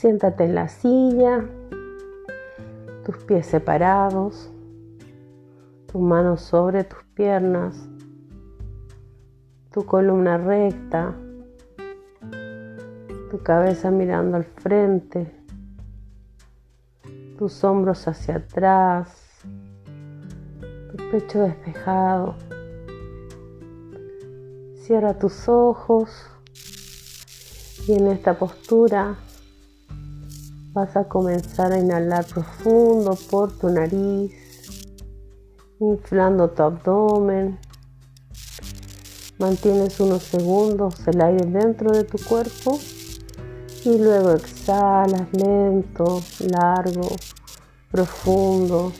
Siéntate en la silla, tus pies separados, tus manos sobre tus piernas, tu columna recta, tu cabeza mirando al frente, tus hombros hacia atrás, tu pecho despejado. Cierra tus ojos y en esta postura vas a comenzar a inhalar profundo por tu nariz, inflando tu abdomen. Mantienes unos segundos el aire dentro de tu cuerpo y luego exhalas lento, largo, profundo.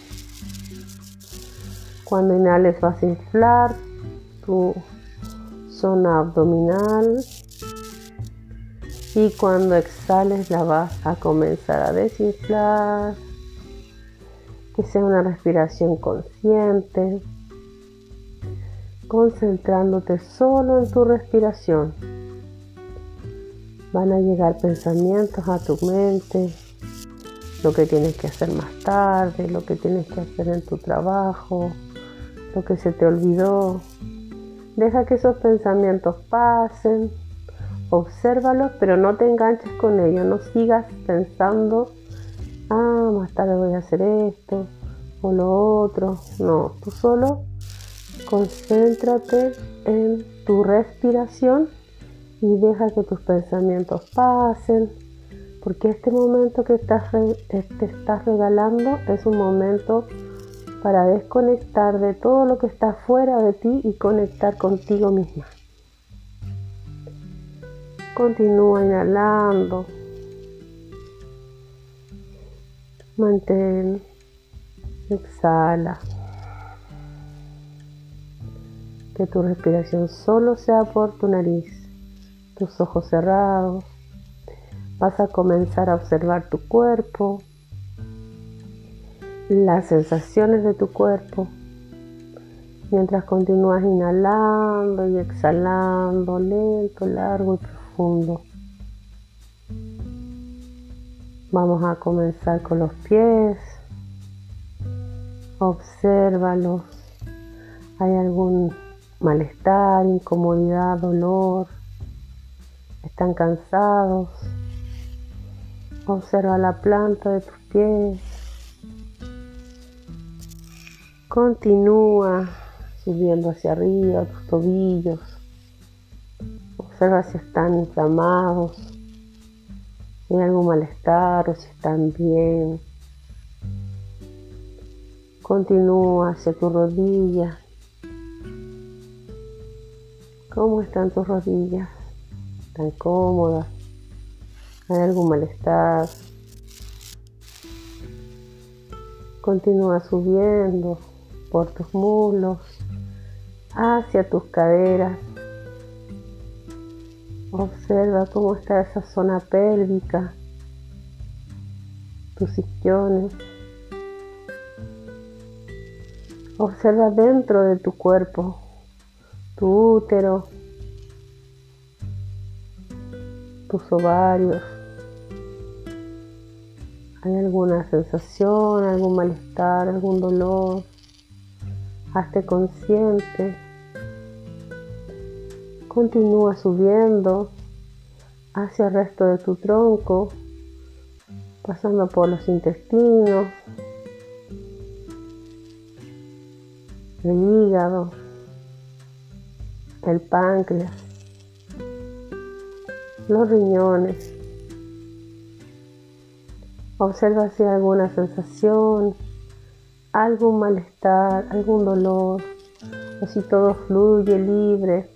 Cuando inhales vas a inflar tu zona abdominal y cuando exhales la vas a comenzar a desinflar. Que sea una respiración consciente, concentrándote solo en tu respiración. Van a llegar pensamientos a tu mente, lo que tienes que hacer más tarde, lo que tienes que hacer en tu trabajo, lo que se te olvidó. Deja que esos pensamientos pasen, obsérvalos, pero no te enganches con ellos, no sigas pensando, ah, más tarde voy a hacer esto o lo otro. No, tú solo concéntrate en tu respiración y deja que tus pensamientos pasen, porque este momento que estás te estás regalando es un momento para desconectar de todo lo que está fuera de ti y conectar contigo misma. Continúa inhalando. Mantén. Exhala. Que tu respiración solo sea por tu nariz tus ojos cerrados. Vas a comenzar a observar tu cuerpo, las sensaciones de tu cuerpo, mientras continúas inhalando y exhalando lento, largo y profundo. Vamos a comenzar con los pies. Obsérvalos. ¿Hay algún malestar, incomodidad, dolor? están cansados. Observa la planta de tus pies. Continúa subiendo hacia arriba tus tobillos. Observa si están inflamados, si hay algún malestar o si están bien. Continúa hacia tu rodilla. ¿Cómo están tus rodillas? tan cómoda, hay algún malestar. Continúa subiendo por tus muslos hacia tus caderas. Observa cómo está esa zona pélvica, tus isquiones. Observa dentro de tu cuerpo, tu útero, tus ovarios. ¿Hay alguna sensación, algún malestar, algún dolor? Hazte consciente. Continúa subiendo hacia el resto de tu tronco, pasando por los intestinos, el hígado, el páncreas los riñones. Observa si hay alguna sensación, algún malestar, algún dolor, o si todo fluye libre.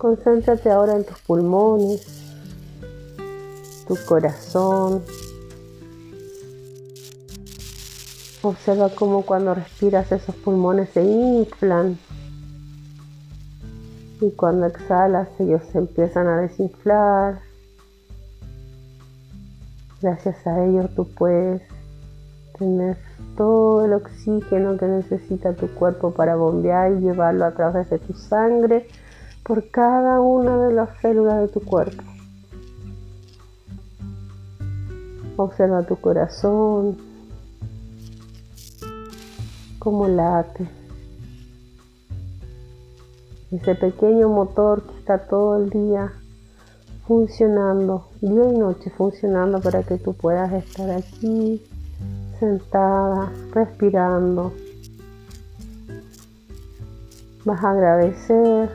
Concéntrate ahora en tus pulmones, tu corazón. Observa cómo cuando respiras esos pulmones se inflan y cuando exhalas ellos se empiezan a desinflar. Gracias a ellos tú puedes tener todo el oxígeno que necesita tu cuerpo para bombear y llevarlo a través de tu sangre por cada una de las células de tu cuerpo. Observa tu corazón, cómo late. Ese pequeño motor que está todo el día funcionando, día y noche funcionando para que tú puedas estar aquí sentada, respirando. Vas a agradecer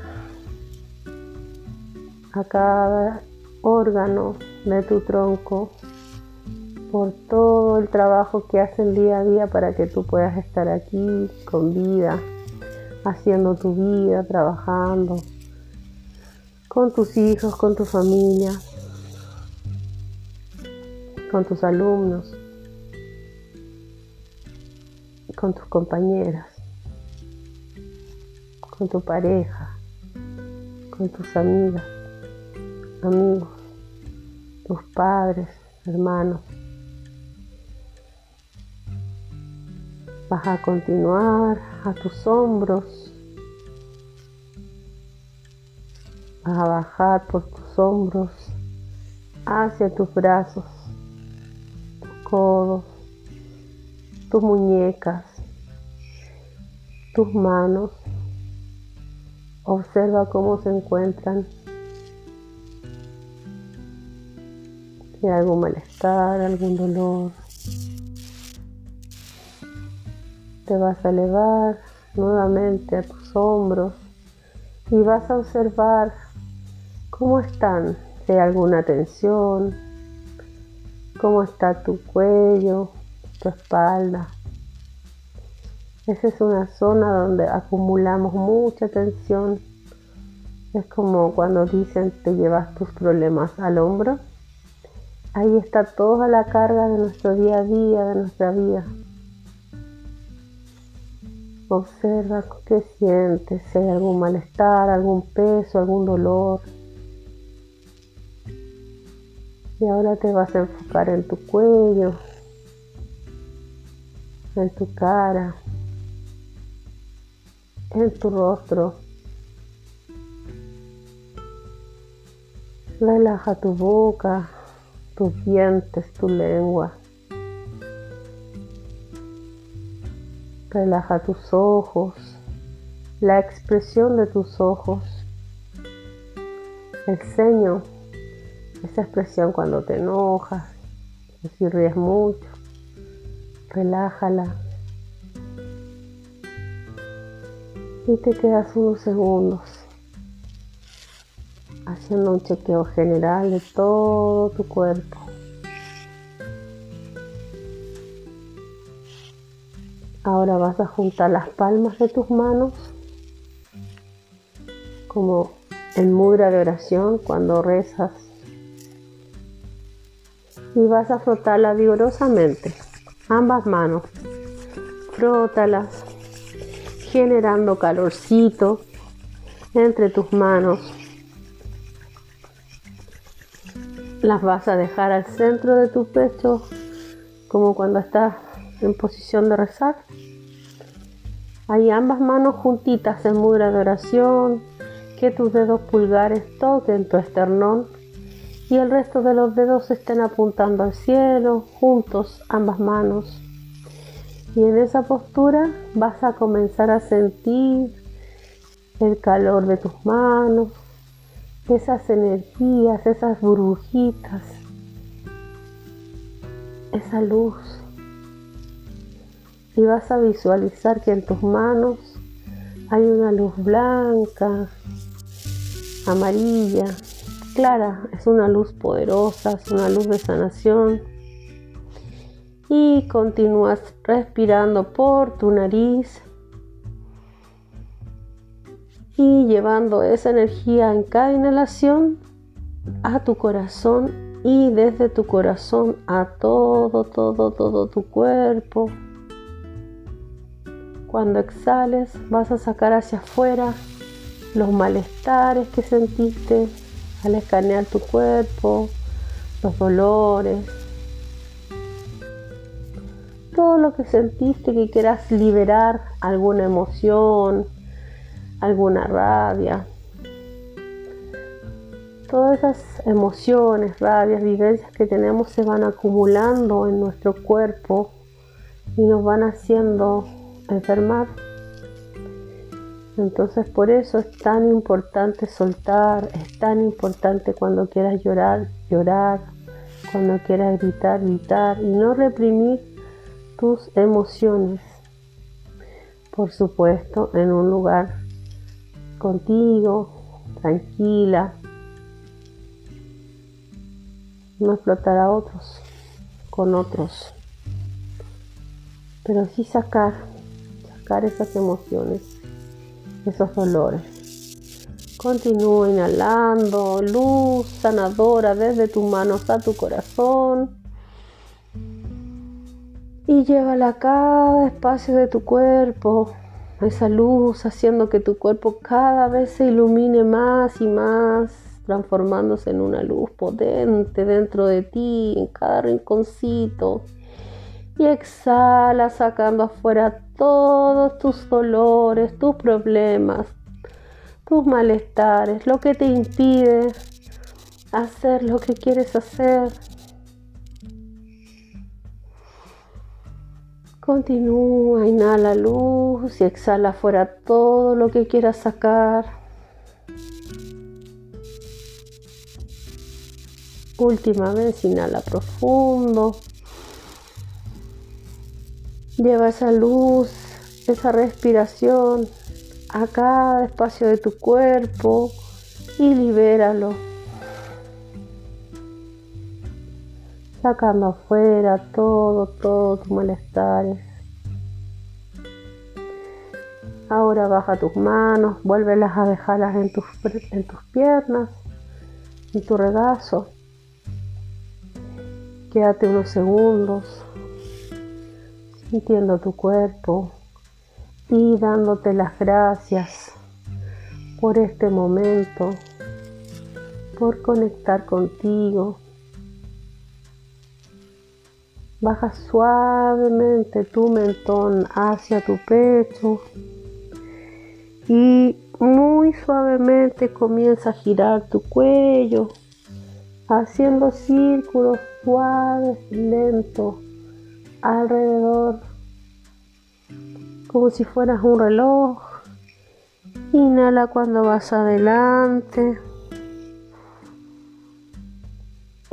a cada órgano de tu tronco por todo el trabajo que hacen día a día para que tú puedas estar aquí con vida, haciendo tu vida, trabajando con tus hijos, con tu familia, con tus alumnos, con tus compañeras, con tu pareja, con tus amigas, amigos, tus padres, hermanos. Vas a continuar a tus hombros. Vas a bajar por tus hombros hacia tus brazos, tus codos, tus muñecas, tus manos. Observa cómo se encuentran. Algún malestar, algún dolor. Te vas a elevar nuevamente a tus hombros y vas a observar cómo están, si hay alguna tensión, cómo está tu cuello, tu espalda. Esa es una zona donde acumulamos mucha tensión. Es como cuando dicen te llevas tus problemas al hombro. Ahí está toda la carga de nuestro día a día, de nuestra vida. Observa qué sientes, si hay algún malestar, algún peso, algún dolor. Y ahora te vas a enfocar en tu cuello, en tu cara, en tu rostro. Relaja tu boca, tus dientes, tu lengua. Relaja tus ojos, la expresión de tus ojos, el ceño, esa expresión cuando te enojas, si ríes mucho, relájala. Y te quedas unos segundos haciendo un chequeo general de todo tu cuerpo. Ahora vas a juntar las palmas de tus manos como en mudra de oración cuando rezas y vas a frotarla vigorosamente, ambas manos. Frótalas generando calorcito entre tus manos. Las vas a dejar al centro de tu pecho como cuando estás en posición de rezar. Hay ambas manos juntitas en mudra de oración, que tus dedos pulgares toquen tu esternón y el resto de los dedos estén apuntando al cielo, juntos ambas manos. Y en esa postura vas a comenzar a sentir el calor de tus manos, esas energías, esas burbujitas, esa luz. Y vas a visualizar que en tus manos hay una luz blanca, amarilla, clara, es una luz poderosa, es una luz de sanación. Y continúas respirando por tu nariz y llevando esa energía en cada inhalación a tu corazón y desde tu corazón a todo, todo, todo tu cuerpo. Cuando exhales vas a sacar hacia afuera los malestares que sentiste al escanear tu cuerpo, los dolores, todo lo que sentiste que quieras liberar, alguna emoción, alguna rabia. todas esas emociones, rabias, vivencias que tenemos se van acumulando en nuestro cuerpo y nos van haciendo enfermar. Entonces por eso es tan importante soltar, es tan importante cuando quieras llorar, llorar, cuando quieras gritar, gritar y no reprimir tus emociones. Por supuesto, en un lugar contigo, tranquila, no explotar a otros con otros, pero sí sacar, sacar esas emociones, esos dolores. Continúa inhalando luz sanadora desde tus manos a tu corazón. Y llévala a cada espacio de tu cuerpo, esa luz haciendo que tu cuerpo cada vez se ilumine más y más transformándose en una luz potente dentro de ti, en cada rinconcito. Y exhala sacando afuera todos tus dolores, tus problemas, tus malestares, lo que te impide hacer lo que quieres hacer. Continúa, inhala luz y exhala fuera todo lo que quieras sacar. Última vez, inhala profundo. Lleva esa luz, esa respiración a cada espacio de tu cuerpo y libéralo. Sacando afuera todo, todo tus malestares. Ahora baja tus manos, vuélvelas a dejarlas en tus, en tus piernas, en tu regazo. Quédate unos segundos sintiendo tu cuerpo y dándote las gracias por este momento, por conectar contigo. Baja suavemente tu mentón hacia tu pecho y muy suavemente comienza a girar tu cuello haciendo círculos suaves lentos alrededor, como si fueras un reloj. Inhala cuando vas adelante.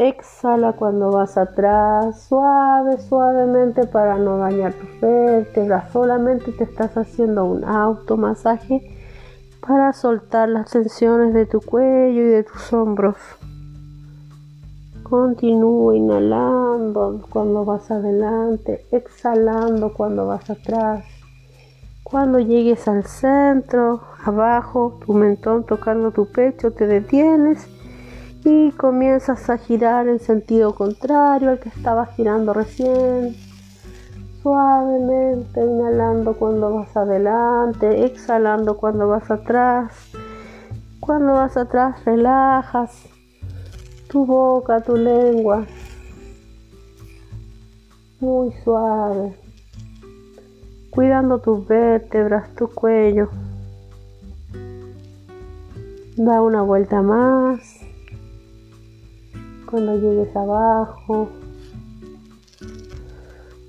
Exhala cuando vas atrás, suave, suavemente para no dañar tus vértebras. Solamente te estás haciendo un automasaje para soltar las tensiones de tu cuello y de tus hombros. Continúa inhalando cuando vas adelante, exhalando cuando vas atrás. Cuando llegues al centro, abajo, tu mentón tocando tu pecho, te detienes y comienzas a girar en sentido contrario al que estaba girando recién. Suavemente inhalando cuando vas adelante, exhalando cuando vas atrás. Cuando vas atrás relajas tu boca, tu lengua, muy suave, cuidando tus vértebras, tu cuello. Da una vuelta más. Cuando llegues abajo,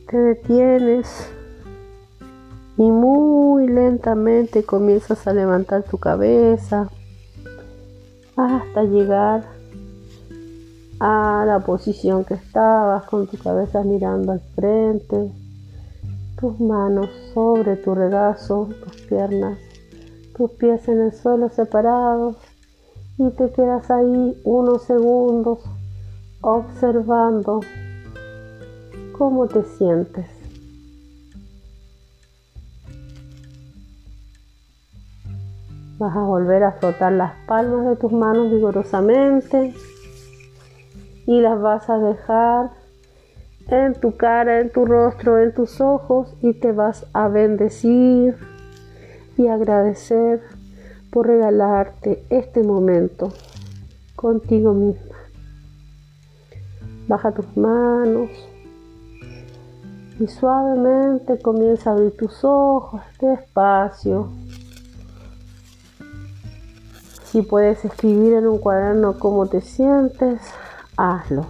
te detienes y muy lentamente comienzas a levantar tu cabeza hasta llegar a la posición que estabas con tu cabeza mirando al frente, tus manos sobre tu regazo, tus piernas, tus pies en el suelo separados y te quedas ahí unos segundos observando cómo te sientes. Vas a volver a frotar las palmas de tus manos vigorosamente y las vas a dejar en tu cara, en tu rostro, en tus ojos y te vas a bendecir y agradecer por regalarte este momento contigo misma. Baja tus manos y suavemente comienza a abrir tus ojos despacio. Si puedes escribir en un cuaderno cómo te sientes, hazlo.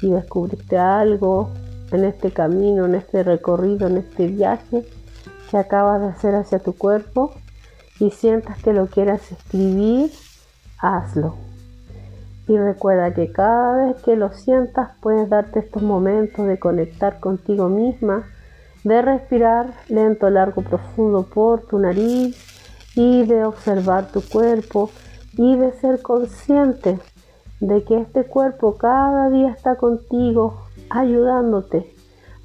Si descubriste algo en este camino, en este recorrido, en este viaje que acabas de hacer hacia tu cuerpo y sientas que lo quieras escribir, hazlo. Y recuerda que cada vez que lo sientas puedes darte estos momentos de conectar contigo misma, de respirar lento, largo, profundo por tu nariz y de observar tu cuerpo y de ser consciente de que este cuerpo cada día está contigo ayudándote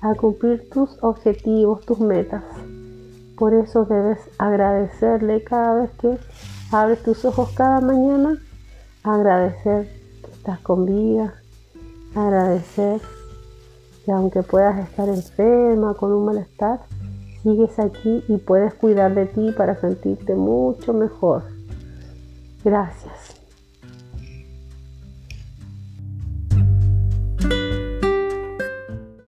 a cumplir tus objetivos, tus metas. Por eso debes agradecerle cada vez que abres tus ojos cada mañana, agradecer que estás con vida, agradecer que aunque puedas estar enferma, con un malestar, sigues aquí y puedes cuidar de ti para sentirte mucho mejor. Gracias.